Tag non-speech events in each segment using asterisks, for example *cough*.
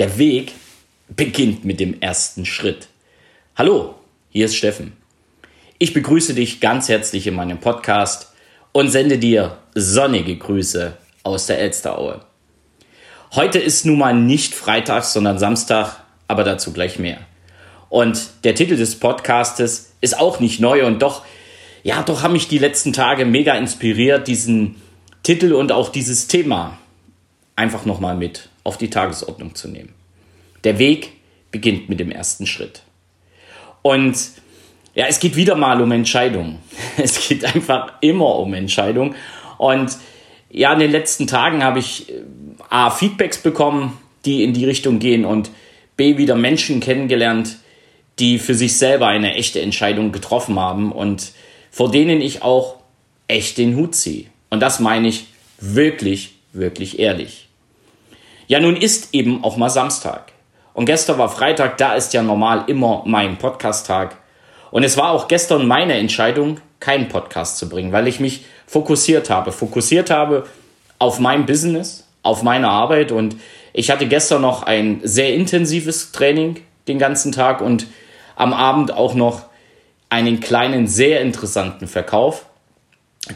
Der Weg beginnt mit dem ersten Schritt. Hallo, hier ist Steffen. Ich begrüße dich ganz herzlich in meinem Podcast und sende dir sonnige Grüße aus der Elsteraue. Heute ist nun mal nicht Freitag, sondern Samstag, aber dazu gleich mehr. Und der Titel des Podcastes ist auch nicht neu und doch, ja, doch haben mich die letzten Tage mega inspiriert, diesen Titel und auch dieses Thema einfach nochmal mit auf die Tagesordnung zu nehmen. Der Weg beginnt mit dem ersten Schritt. Und ja, es geht wieder mal um Entscheidungen. *laughs* Es geht einfach immer um Entscheidungen. Und ja, in den letzten Tagen habe ich äh, A, Feedbacks bekommen, die in die Richtung gehen und B, wieder Menschen kennengelernt, die für sich selber eine echte Entscheidung getroffen haben und vor denen ich auch echt den Hut ziehe. Und das meine ich wirklich, wirklich ehrlich. Ja, nun ist eben auch mal Samstag. Und gestern war Freitag, da ist ja normal immer mein Podcast-Tag. Und es war auch gestern meine Entscheidung, keinen Podcast zu bringen, weil ich mich fokussiert habe. Fokussiert habe auf mein Business, auf meine Arbeit. Und ich hatte gestern noch ein sehr intensives Training den ganzen Tag und am Abend auch noch einen kleinen, sehr interessanten Verkauf.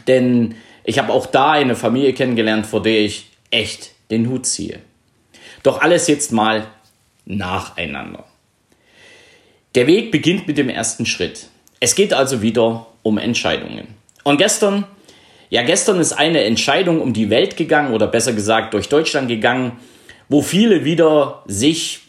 Denn ich habe auch da eine Familie kennengelernt, vor der ich echt den Hut ziehe. Doch alles jetzt mal nacheinander. Der Weg beginnt mit dem ersten Schritt. Es geht also wieder um Entscheidungen. Und gestern, ja, gestern ist eine Entscheidung um die Welt gegangen oder besser gesagt durch Deutschland gegangen, wo viele wieder sich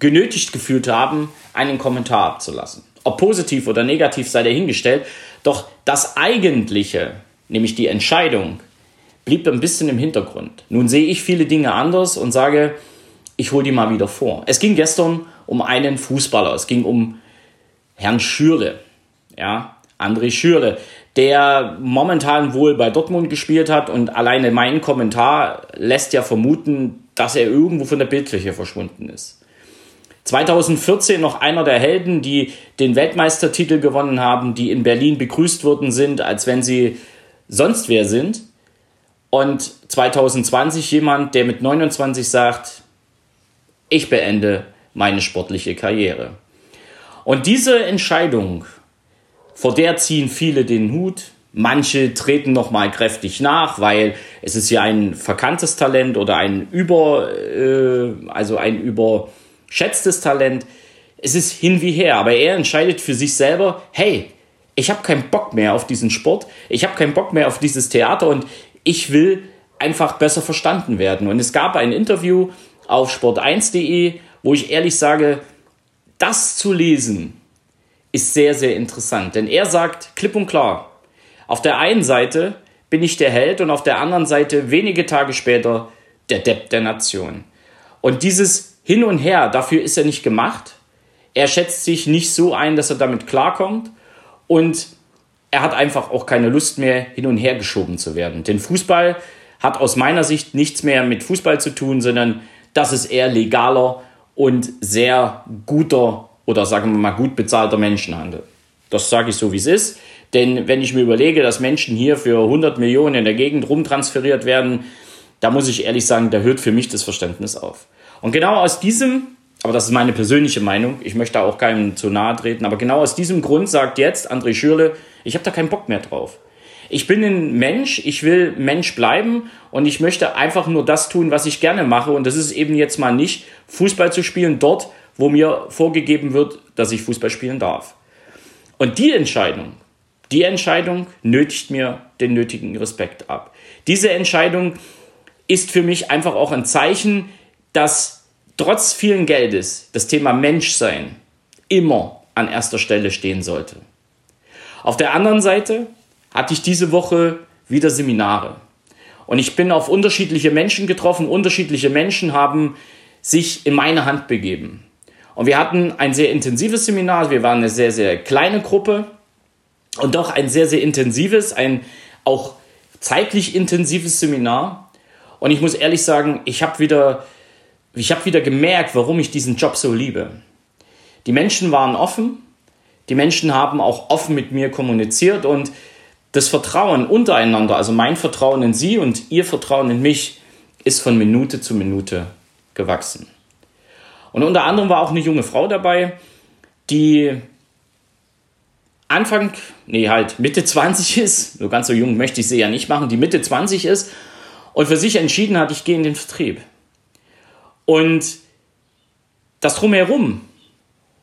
genötigt gefühlt haben, einen Kommentar abzulassen. Ob positiv oder negativ sei dahingestellt, doch das Eigentliche, nämlich die Entscheidung, blieb ein bisschen im Hintergrund. Nun sehe ich viele Dinge anders und sage, ich hole die mal wieder vor. Es ging gestern um einen Fußballer. Es ging um Herrn Schürle. Ja, André Schürle, der momentan wohl bei Dortmund gespielt hat und alleine mein Kommentar lässt ja vermuten, dass er irgendwo von der Bildfläche verschwunden ist. 2014 noch einer der Helden, die den Weltmeistertitel gewonnen haben, die in Berlin begrüßt worden sind, als wenn sie sonst wer sind. Und 2020 jemand, der mit 29 sagt, ich beende meine sportliche Karriere. Und diese Entscheidung, vor der ziehen viele den Hut. Manche treten noch mal kräftig nach, weil es ist ja ein verkanntes Talent oder ein über, äh, also ein überschätztes Talent. Es ist hin wie her, aber er entscheidet für sich selber, hey, ich habe keinen Bock mehr auf diesen Sport, ich habe keinen Bock mehr auf dieses Theater und ich will einfach besser verstanden werden. Und es gab ein Interview auf sport1.de, wo ich ehrlich sage, das zu lesen ist sehr, sehr interessant. Denn er sagt klipp und klar, auf der einen Seite bin ich der Held und auf der anderen Seite wenige Tage später der Depp der Nation. Und dieses Hin und Her, dafür ist er nicht gemacht. Er schätzt sich nicht so ein, dass er damit klarkommt. Und er hat einfach auch keine Lust mehr, hin und her geschoben zu werden. Denn Fußball hat aus meiner Sicht nichts mehr mit Fußball zu tun, sondern das ist eher legaler und sehr guter oder sagen wir mal gut bezahlter Menschenhandel. Das sage ich so, wie es ist. Denn wenn ich mir überlege, dass Menschen hier für 100 Millionen in der Gegend rumtransferiert werden, da muss ich ehrlich sagen, da hört für mich das Verständnis auf. Und genau aus diesem, aber das ist meine persönliche Meinung, ich möchte auch keinem zu nahe treten, aber genau aus diesem Grund sagt jetzt André Schürle, ich habe da keinen Bock mehr drauf. Ich bin ein Mensch, ich will Mensch bleiben und ich möchte einfach nur das tun, was ich gerne mache. Und das ist eben jetzt mal nicht Fußball zu spielen dort, wo mir vorgegeben wird, dass ich Fußball spielen darf. Und die Entscheidung, die Entscheidung nötigt mir den nötigen Respekt ab. Diese Entscheidung ist für mich einfach auch ein Zeichen, dass trotz vielen Geldes das Thema Menschsein immer an erster Stelle stehen sollte. Auf der anderen Seite hatte ich diese Woche wieder Seminare. Und ich bin auf unterschiedliche Menschen getroffen. Unterschiedliche Menschen haben sich in meine Hand begeben. Und wir hatten ein sehr intensives Seminar. Wir waren eine sehr, sehr kleine Gruppe und doch ein sehr, sehr intensives, ein auch zeitlich intensives Seminar. Und ich muss ehrlich sagen, ich habe wieder, ich habe wieder gemerkt, warum ich diesen Job so liebe. Die Menschen waren offen. Die Menschen haben auch offen mit mir kommuniziert und das Vertrauen untereinander, also mein Vertrauen in Sie und Ihr Vertrauen in mich, ist von Minute zu Minute gewachsen. Und unter anderem war auch eine junge Frau dabei, die Anfang, nee, halt Mitte 20 ist, so ganz so jung möchte ich sie ja nicht machen, die Mitte 20 ist und für sich entschieden hat, ich gehe in den Vertrieb. Und das drumherum,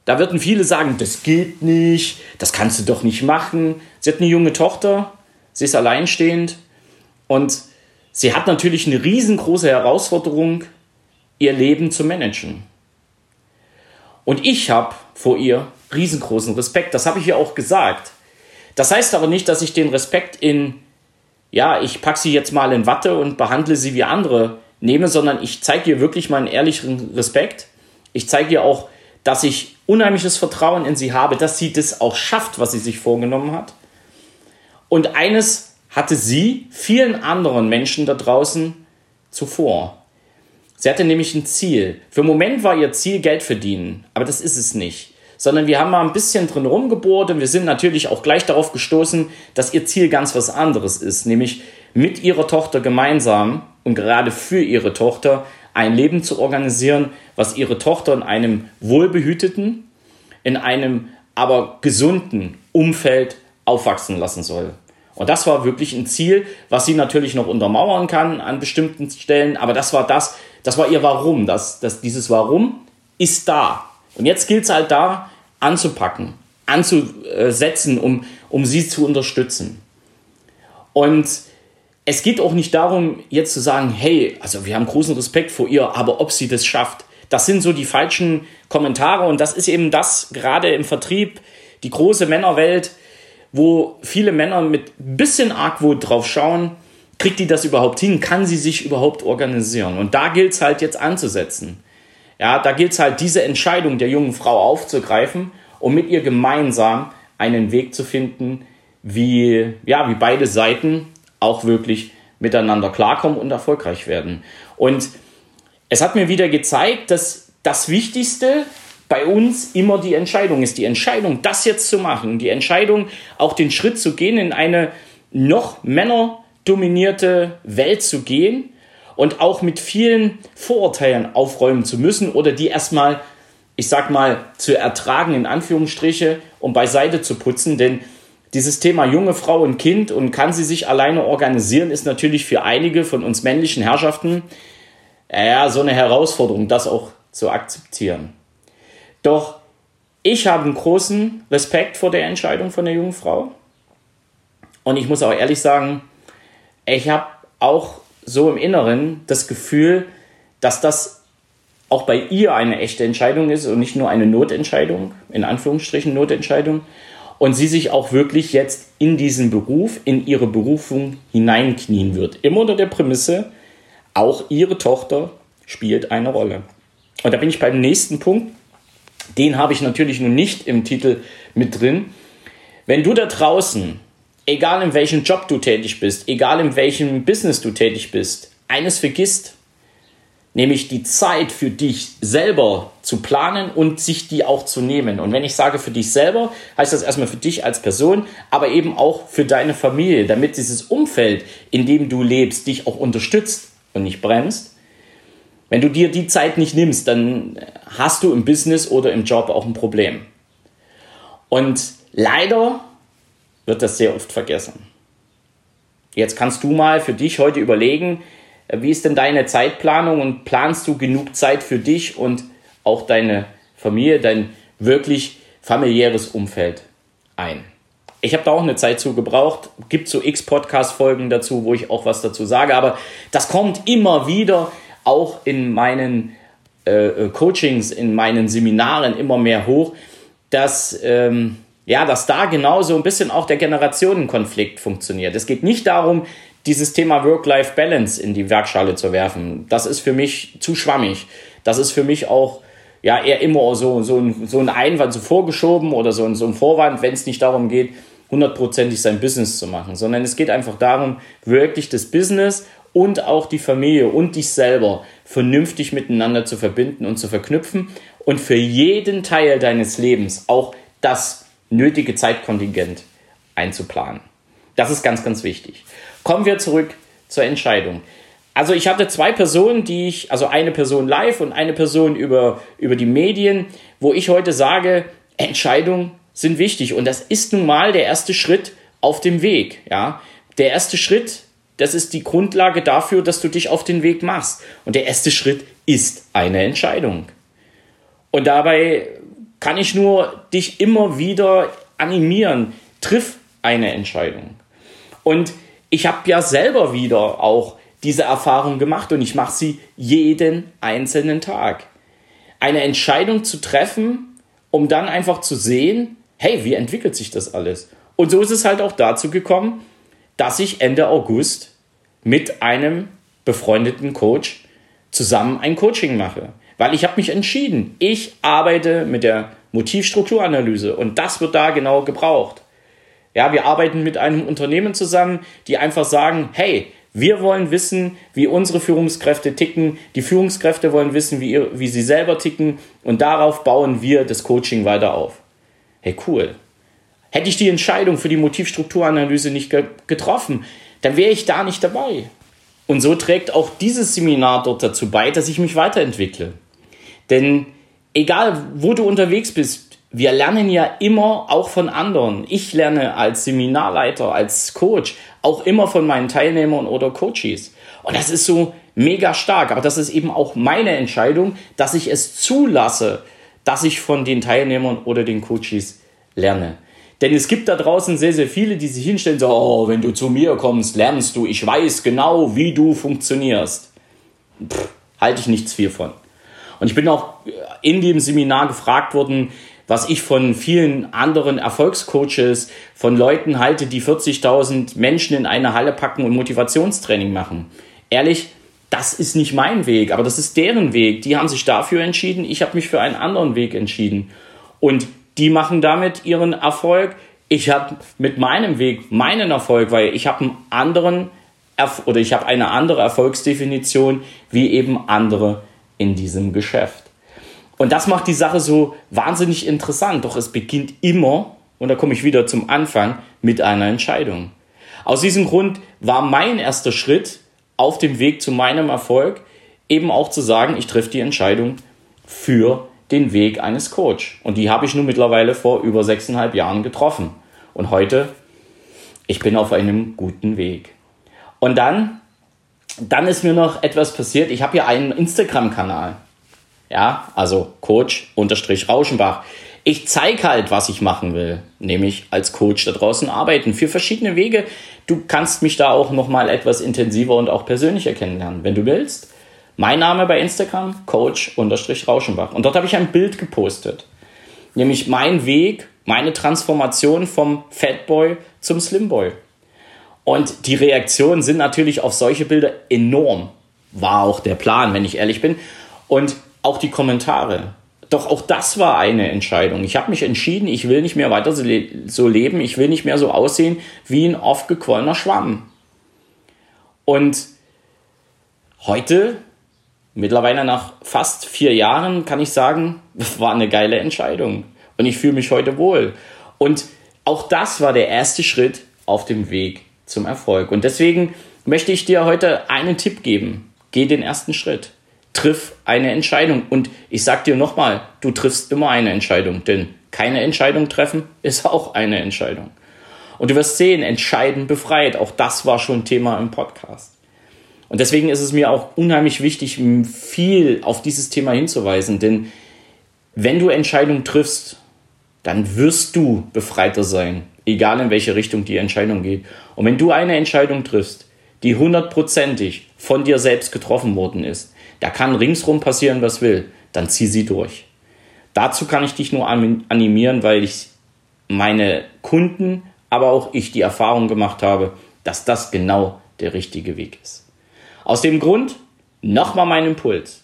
da würden viele sagen, das geht nicht, das kannst du doch nicht machen. Sie hat eine junge Tochter, sie ist alleinstehend und sie hat natürlich eine riesengroße Herausforderung, ihr Leben zu managen. Und ich habe vor ihr riesengroßen Respekt. Das habe ich ihr auch gesagt. Das heißt aber nicht, dass ich den Respekt in, ja, ich packe sie jetzt mal in Watte und behandle sie wie andere nehme, sondern ich zeige ihr wirklich meinen ehrlichen Respekt. Ich zeige ihr auch, dass ich unheimliches Vertrauen in sie habe, dass sie das auch schafft, was sie sich vorgenommen hat. Und eines hatte sie vielen anderen Menschen da draußen zuvor. Sie hatte nämlich ein Ziel. Für einen Moment war ihr Ziel Geld verdienen, aber das ist es nicht sondern wir haben mal ein bisschen drin rumgebohrt und wir sind natürlich auch gleich darauf gestoßen, dass ihr Ziel ganz was anderes ist, nämlich mit ihrer Tochter gemeinsam und gerade für ihre Tochter ein Leben zu organisieren, was ihre Tochter in einem wohlbehüteten, in einem aber gesunden Umfeld aufwachsen lassen soll. Und das war wirklich ein Ziel, was sie natürlich noch untermauern kann an bestimmten Stellen, aber das war das, das war ihr Warum. Das, das, dieses Warum ist da. Und jetzt gilt es halt da, anzupacken, anzusetzen, um, um sie zu unterstützen. Und es geht auch nicht darum, jetzt zu sagen, hey, also wir haben großen Respekt vor ihr, aber ob sie das schafft, das sind so die falschen Kommentare und das ist eben das gerade im Vertrieb, die große Männerwelt, wo viele Männer mit ein bisschen Argwohn drauf schauen, kriegt die das überhaupt hin? Kann sie sich überhaupt organisieren? Und da gilt es halt jetzt anzusetzen. Ja, da gilt es halt, diese Entscheidung der jungen Frau aufzugreifen und mit ihr gemeinsam einen Weg zu finden, wie, ja, wie beide Seiten auch wirklich miteinander klarkommen und erfolgreich werden. Und es hat mir wieder gezeigt, dass das Wichtigste bei uns immer die Entscheidung ist. Die Entscheidung, das jetzt zu machen, die Entscheidung, auch den Schritt zu gehen, in eine noch männerdominierte Welt zu gehen und auch mit vielen Vorurteilen aufräumen zu müssen oder die erstmal, ich sag mal, zu ertragen, in Anführungsstriche, um beiseite zu putzen. Denn dieses Thema junge Frau und Kind und kann sie sich alleine organisieren, ist natürlich für einige von uns männlichen Herrschaften ja, so eine Herausforderung, das auch zu akzeptieren. Doch ich habe einen großen Respekt vor der Entscheidung von der jungen Frau. Und ich muss auch ehrlich sagen, ich habe auch so im Inneren das Gefühl, dass das auch bei ihr eine echte Entscheidung ist und nicht nur eine Notentscheidung, in Anführungsstrichen Notentscheidung. Und sie sich auch wirklich jetzt in diesen Beruf, in ihre Berufung hineinknien wird. Immer unter der Prämisse, auch ihre Tochter spielt eine Rolle. Und da bin ich beim nächsten Punkt. Den habe ich natürlich nun nicht im Titel mit drin. Wenn du da draußen egal in welchem Job du tätig bist, egal in welchem Business du tätig bist, eines vergisst, nämlich die Zeit für dich selber zu planen und sich die auch zu nehmen. Und wenn ich sage für dich selber, heißt das erstmal für dich als Person, aber eben auch für deine Familie, damit dieses Umfeld, in dem du lebst, dich auch unterstützt und nicht bremst. Wenn du dir die Zeit nicht nimmst, dann hast du im Business oder im Job auch ein Problem. Und leider wird das sehr oft vergessen. Jetzt kannst du mal für dich heute überlegen, wie ist denn deine Zeitplanung und planst du genug Zeit für dich und auch deine Familie, dein wirklich familiäres Umfeld ein? Ich habe da auch eine Zeit zu gebraucht. Gibt so x Podcast-Folgen dazu, wo ich auch was dazu sage. Aber das kommt immer wieder auch in meinen äh, äh Coachings, in meinen Seminaren immer mehr hoch, dass ähm, ja, dass da genauso ein bisschen auch der Generationenkonflikt funktioniert. Es geht nicht darum, dieses Thema Work-Life-Balance in die Werkschale zu werfen. Das ist für mich zu schwammig. Das ist für mich auch ja eher immer so, so, ein, so ein Einwand so vorgeschoben oder so so ein Vorwand, wenn es nicht darum geht, hundertprozentig sein Business zu machen, sondern es geht einfach darum, wirklich das Business und auch die Familie und dich selber vernünftig miteinander zu verbinden und zu verknüpfen und für jeden Teil deines Lebens auch das nötige Zeitkontingent einzuplanen. Das ist ganz, ganz wichtig. Kommen wir zurück zur Entscheidung. Also ich hatte zwei Personen, die ich, also eine Person live und eine Person über, über die Medien, wo ich heute sage, Entscheidungen sind wichtig. Und das ist nun mal der erste Schritt auf dem Weg. Ja? Der erste Schritt, das ist die Grundlage dafür, dass du dich auf den Weg machst. Und der erste Schritt ist eine Entscheidung. Und dabei kann ich nur dich immer wieder animieren, triff eine Entscheidung. Und ich habe ja selber wieder auch diese Erfahrung gemacht und ich mache sie jeden einzelnen Tag. Eine Entscheidung zu treffen, um dann einfach zu sehen, hey, wie entwickelt sich das alles? Und so ist es halt auch dazu gekommen, dass ich Ende August mit einem befreundeten Coach zusammen ein Coaching mache. Weil ich habe mich entschieden, ich arbeite mit der Motivstrukturanalyse und das wird da genau gebraucht. Ja, wir arbeiten mit einem Unternehmen zusammen, die einfach sagen, hey, wir wollen wissen, wie unsere Führungskräfte ticken. Die Führungskräfte wollen wissen, wie, ihr, wie sie selber ticken. Und darauf bauen wir das Coaching weiter auf. Hey, cool. Hätte ich die Entscheidung für die Motivstrukturanalyse nicht getroffen, dann wäre ich da nicht dabei. Und so trägt auch dieses Seminar dort dazu bei, dass ich mich weiterentwickle. Denn egal, wo du unterwegs bist, wir lernen ja immer auch von anderen. Ich lerne als Seminarleiter, als Coach auch immer von meinen Teilnehmern oder Coaches. Und das ist so mega stark. Aber das ist eben auch meine Entscheidung, dass ich es zulasse, dass ich von den Teilnehmern oder den Coaches lerne. Denn es gibt da draußen sehr, sehr viele, die sich hinstellen, so, oh, wenn du zu mir kommst, lernst du, ich weiß genau, wie du funktionierst. Pff, halte ich nichts viel von. Und ich bin auch in dem Seminar gefragt worden, was ich von vielen anderen Erfolgscoaches, von Leuten halte, die 40.000 Menschen in eine Halle packen und Motivationstraining machen. Ehrlich, das ist nicht mein Weg, aber das ist deren Weg. Die haben sich dafür entschieden, ich habe mich für einen anderen Weg entschieden. Und die machen damit ihren Erfolg. Ich habe mit meinem Weg meinen Erfolg, weil ich habe einen anderen oder ich habe eine andere Erfolgsdefinition wie eben andere in diesem Geschäft. Und das macht die Sache so wahnsinnig interessant. Doch es beginnt immer, und da komme ich wieder zum Anfang, mit einer Entscheidung. Aus diesem Grund war mein erster Schritt auf dem Weg zu meinem Erfolg eben auch zu sagen, ich treffe die Entscheidung für den Weg eines Coach. Und die habe ich nun mittlerweile vor über sechseinhalb Jahren getroffen. Und heute, ich bin auf einem guten Weg. Und dann, dann ist mir noch etwas passiert. Ich habe hier einen Instagram-Kanal. Ja, also Coach unterstrich Rauschenbach. Ich zeige halt, was ich machen will, nämlich als Coach da draußen arbeiten für verschiedene Wege. Du kannst mich da auch noch mal etwas intensiver und auch persönlicher kennenlernen, wenn du willst. Mein Name bei Instagram, Coach Rauschenbach. Und dort habe ich ein Bild gepostet, nämlich mein Weg, meine Transformation vom Fatboy zum Slimboy. Und die Reaktionen sind natürlich auf solche Bilder enorm. War auch der Plan, wenn ich ehrlich bin. Und auch die Kommentare. Doch auch das war eine Entscheidung. Ich habe mich entschieden, ich will nicht mehr weiter so, le so leben, ich will nicht mehr so aussehen wie ein aufgequollener Schwamm. Und heute, mittlerweile nach fast vier Jahren, kann ich sagen, das *laughs* war eine geile Entscheidung. Und ich fühle mich heute wohl. Und auch das war der erste Schritt auf dem Weg zum Erfolg. Und deswegen möchte ich dir heute einen Tipp geben. Geh den ersten Schritt triff eine Entscheidung. Und ich sag dir nochmal, du triffst immer eine Entscheidung, denn keine Entscheidung treffen *laughs* ist auch eine Entscheidung. Und du wirst sehen, entscheiden befreit. Auch das war schon Thema im Podcast. Und deswegen ist es mir auch unheimlich wichtig, viel auf dieses Thema hinzuweisen, denn wenn du Entscheidungen triffst, dann wirst du befreiter sein, egal in welche Richtung die Entscheidung geht. Und wenn du eine Entscheidung triffst, die hundertprozentig von dir selbst getroffen worden ist, da kann ringsrum passieren, was will. Dann zieh sie durch. Dazu kann ich dich nur animieren, weil ich meine Kunden, aber auch ich die Erfahrung gemacht habe, dass das genau der richtige Weg ist. Aus dem Grund nochmal mein Impuls.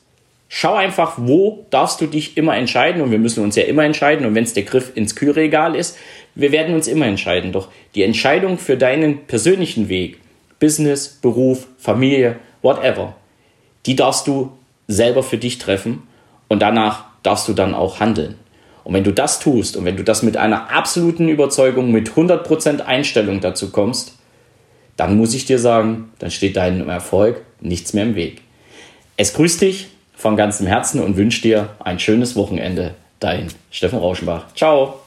Schau einfach, wo darfst du dich immer entscheiden und wir müssen uns ja immer entscheiden und wenn es der Griff ins Kühlregal ist, wir werden uns immer entscheiden. Doch die Entscheidung für deinen persönlichen Weg, Business, Beruf, Familie, whatever, die darfst du selber für dich treffen und danach darfst du dann auch handeln. Und wenn du das tust und wenn du das mit einer absoluten Überzeugung, mit 100% Einstellung dazu kommst, dann muss ich dir sagen, dann steht deinem Erfolg nichts mehr im Weg. Es grüßt dich von ganzem Herzen und wünscht dir ein schönes Wochenende. Dein Steffen Rauschenbach. Ciao.